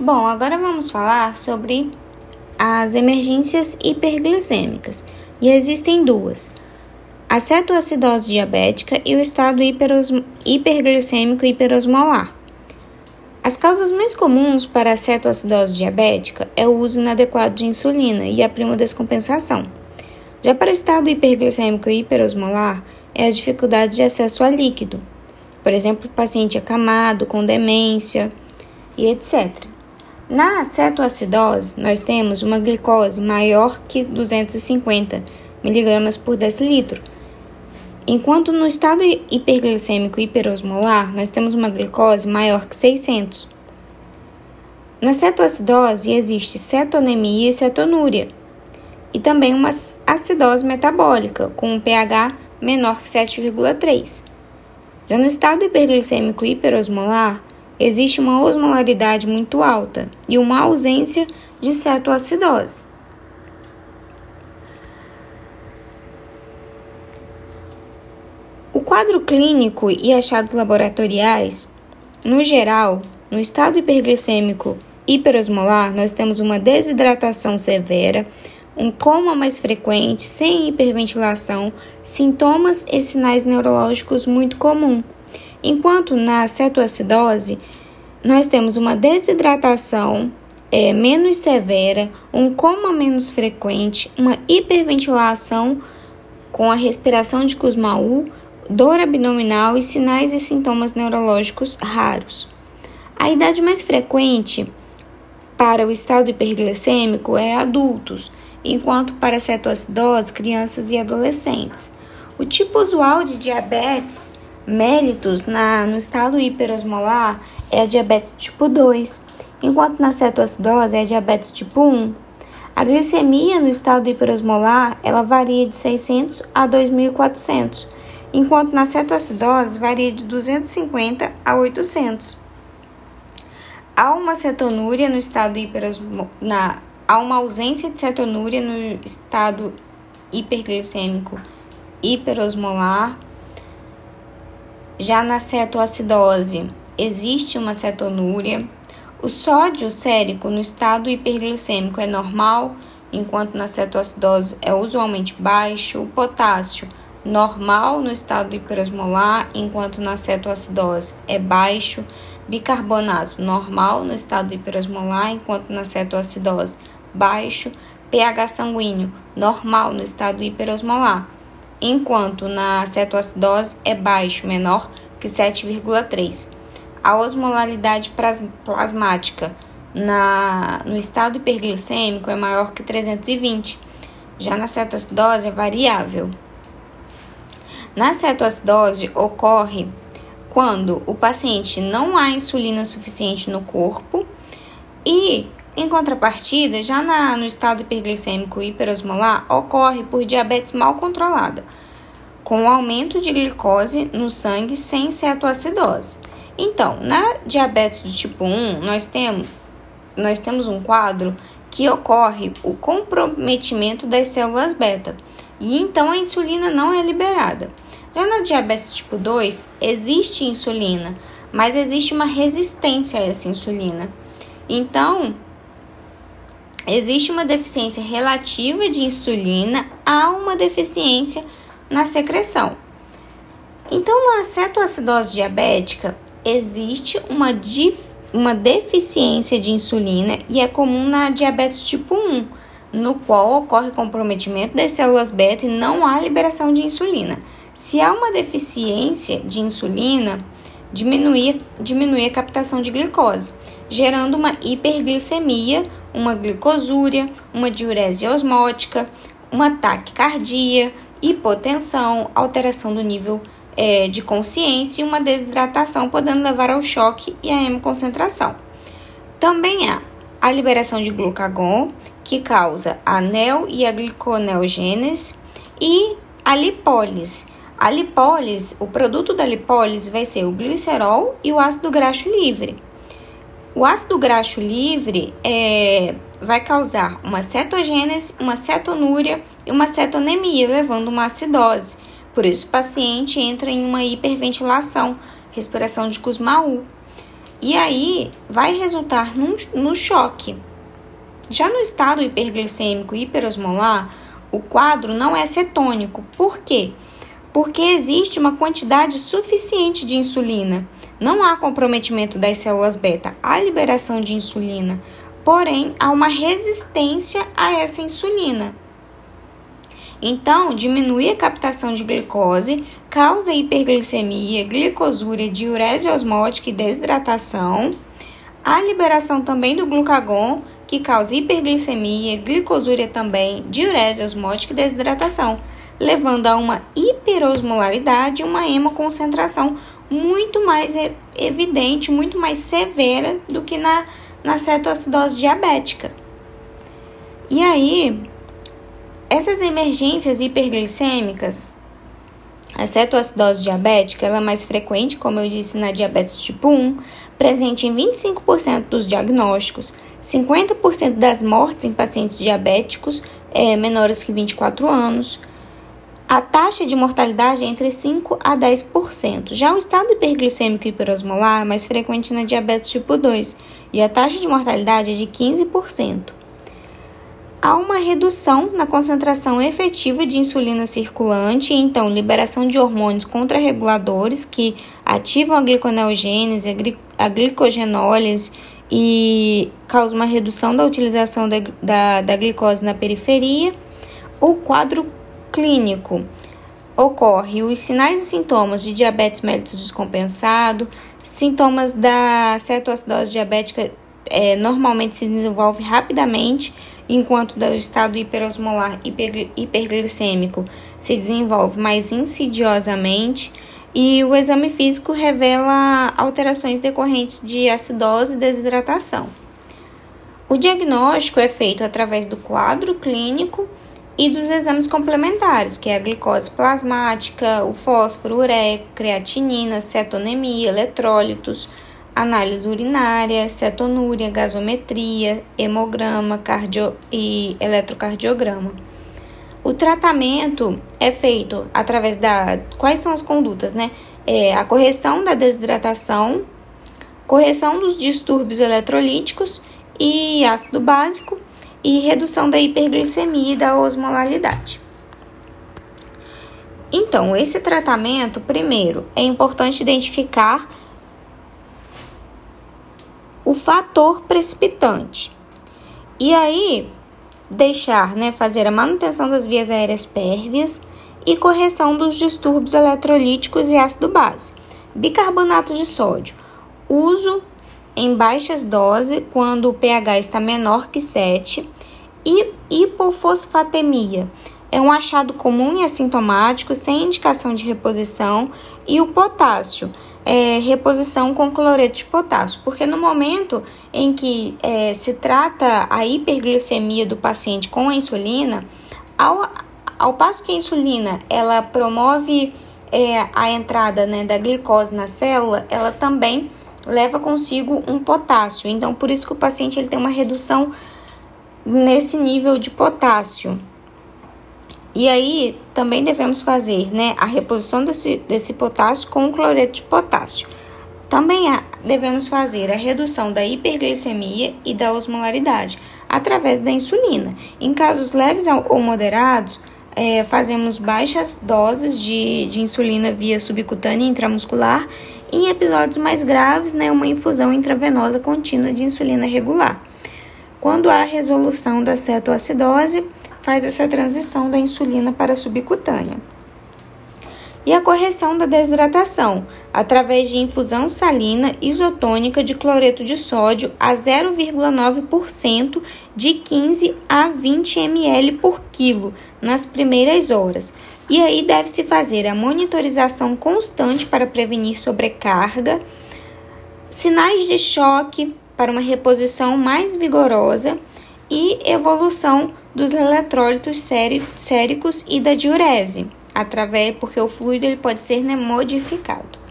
Bom, agora vamos falar sobre as emergências hiperglicêmicas. E existem duas: a cetoacidose diabética e o estado hiperglicêmico hiperosmolar. As causas mais comuns para a cetoacidose diabética é o uso inadequado de insulina e a prima descompensação. Já para o estado hiperglicêmico e hiperosmolar, é a dificuldade de acesso a líquido, por exemplo, paciente acamado, com demência e etc. Na acetoacidose, nós temos uma glicose maior que 250 mg por decilitro, Enquanto no estado hiperglicêmico hiperosmolar, nós temos uma glicose maior que 600. Na cetoacidose existe cetonemia e cetonúria, e também uma acidose metabólica, com um pH menor que 7,3. Já no estado hiperglicêmico hiperosmolar, existe uma osmolaridade muito alta e uma ausência de cetoacidose. O quadro clínico e achados laboratoriais, no geral, no estado hiperglicêmico hiperosmolar, nós temos uma desidratação severa, um coma mais frequente, sem hiperventilação, sintomas e sinais neurológicos muito comum. Enquanto na cetoacidose, nós temos uma desidratação é, menos severa, um coma menos frequente, uma hiperventilação com a respiração de Kussmaul, dor abdominal e sinais e sintomas neurológicos raros. A idade mais frequente para o estado hiperglicêmico é adultos, enquanto para cetoacidose, crianças e adolescentes. O tipo usual de diabetes mellitus na, no estado hiperosmolar é a diabetes tipo 2, enquanto na cetoacidose é a diabetes tipo 1. A glicemia no estado hiperosmolar ela varia de 600 a 2400 enquanto na cetoacidose varia de 250 a 800. Há uma cetonúria no estado na há uma ausência de cetonúria no estado hiperglicêmico hiperosmolar. Já na cetoacidose existe uma cetonúria. O sódio sérico no estado hiperglicêmico é normal, enquanto na cetoacidose é usualmente baixo. O potássio normal no estado hiperosmolar, enquanto na cetoacidose é baixo, bicarbonato normal no estado hiperosmolar, enquanto na cetoacidose baixo, pH sanguíneo normal no estado hiperosmolar, enquanto na cetoacidose é baixo, menor que 7,3. A osmolaridade plasmática na, no estado hiperglicêmico é maior que 320. Já na cetoacidose é variável. Na cetoacidose ocorre quando o paciente não há insulina suficiente no corpo e, em contrapartida, já na, no estado hiperglicêmico hiperosmolar, ocorre por diabetes mal controlada, com aumento de glicose no sangue sem cetoacidose. Então, na diabetes do tipo 1, nós temos, nós temos um quadro que ocorre o comprometimento das células beta, e então a insulina não é liberada. Já na diabetes tipo 2, existe insulina, mas existe uma resistência a essa insulina. Então, existe uma deficiência relativa de insulina a uma deficiência na secreção. Então, na cetoacidose diabética, existe uma, uma deficiência de insulina e é comum na diabetes tipo 1, no qual ocorre comprometimento das células beta e não há liberação de insulina. Se há uma deficiência de insulina, diminui, diminui a captação de glicose, gerando uma hiperglicemia, uma glicosúria, uma diurese osmótica, uma taquicardia, hipotensão, alteração do nível é, de consciência e uma desidratação, podendo levar ao choque e à hemoconcentração. Também há a liberação de glucagon, que causa a neo e a gliconeogênese, e a lipólise, a lipólise, o produto da lipólise vai ser o glicerol e o ácido graxo livre. O ácido graxo livre é, vai causar uma cetogênese, uma cetonúria e uma cetonemia, levando uma acidose. Por isso, o paciente entra em uma hiperventilação, respiração de Kussmaul. E aí vai resultar num, no choque. Já no estado hiperglicêmico hiperosmolar, o quadro não é cetônico. Por quê? Porque existe uma quantidade suficiente de insulina. Não há comprometimento das células beta, há liberação de insulina, porém há uma resistência a essa insulina. Então, diminui a captação de glicose, causa hiperglicemia, glicosúria, diurese osmótica e desidratação. A liberação também do glucagon, que causa hiperglicemia, glicosúria também, diurese osmótica e desidratação, levando a uma hiperosmolaridade e uma hemoconcentração muito mais evidente, muito mais severa do que na, na cetoacidose diabética. E aí, essas emergências hiperglicêmicas, a cetoacidose diabética ela é mais frequente, como eu disse, na diabetes tipo 1, presente em 25% dos diagnósticos, 50% das mortes em pacientes diabéticos é, menores que 24 anos. A taxa de mortalidade é entre 5 a 10%. Já o estado hiperglicêmico hiperosmolar é mais frequente na diabetes tipo 2 e a taxa de mortalidade é de 15% há uma redução na concentração efetiva de insulina circulante, então liberação de hormônios contrarreguladores que ativam a gliconeogênese, a glicogenólise e causam uma redução da utilização da, da, da glicose na periferia. O quadro clínico ocorre os sinais e sintomas de diabetes mellitus descompensado, sintomas da cetoacidose diabética é, normalmente se desenvolve rapidamente enquanto do estado hiperosmolar hiper, hiperglicêmico se desenvolve mais insidiosamente e o exame físico revela alterações decorrentes de acidose e desidratação. O diagnóstico é feito através do quadro clínico e dos exames complementares, que é a glicose plasmática, o fósforo, ureia, creatinina, cetonemia, eletrólitos, análise urinária, cetonúria, gasometria, hemograma cardio e eletrocardiograma. O tratamento é feito através da. Quais são as condutas, né? É a correção da desidratação, correção dos distúrbios eletrolíticos e ácido básico e redução da hiperglicemia e da osmolaridade. Então, esse tratamento, primeiro, é importante identificar o fator precipitante. E aí, deixar, né, fazer a manutenção das vias aéreas pérvias e correção dos distúrbios eletrolíticos e ácido base. Bicarbonato de sódio. Uso em baixas doses quando o pH está menor que 7 e hipofosfatemia. É um achado comum e assintomático, sem indicação de reposição, e o potássio é, reposição com cloreto de potássio, porque no momento em que é, se trata a hiperglicemia do paciente com a insulina, ao, ao passo que a insulina ela promove é, a entrada né, da glicose na célula, ela também leva consigo um potássio. Então, por isso que o paciente ele tem uma redução nesse nível de potássio. E aí também devemos fazer né, a reposição desse, desse potássio com cloreto de potássio. Também devemos fazer a redução da hiperglicemia e da osmolaridade através da insulina. Em casos leves ou moderados, é, fazemos baixas doses de, de insulina via subcutânea intramuscular. Em episódios mais graves, né, uma infusão intravenosa contínua de insulina regular. Quando há resolução da cetoacidose, faz essa transição da insulina para a subcutânea. E a correção da desidratação, através de infusão salina isotônica de cloreto de sódio a 0,9% de 15 a 20 ml por quilo nas primeiras horas. E aí deve-se fazer a monitorização constante para prevenir sobrecarga, sinais de choque para uma reposição mais vigorosa e evolução dos eletrólitos séricos e da diurese, através porque o fluido ele pode ser né, modificado.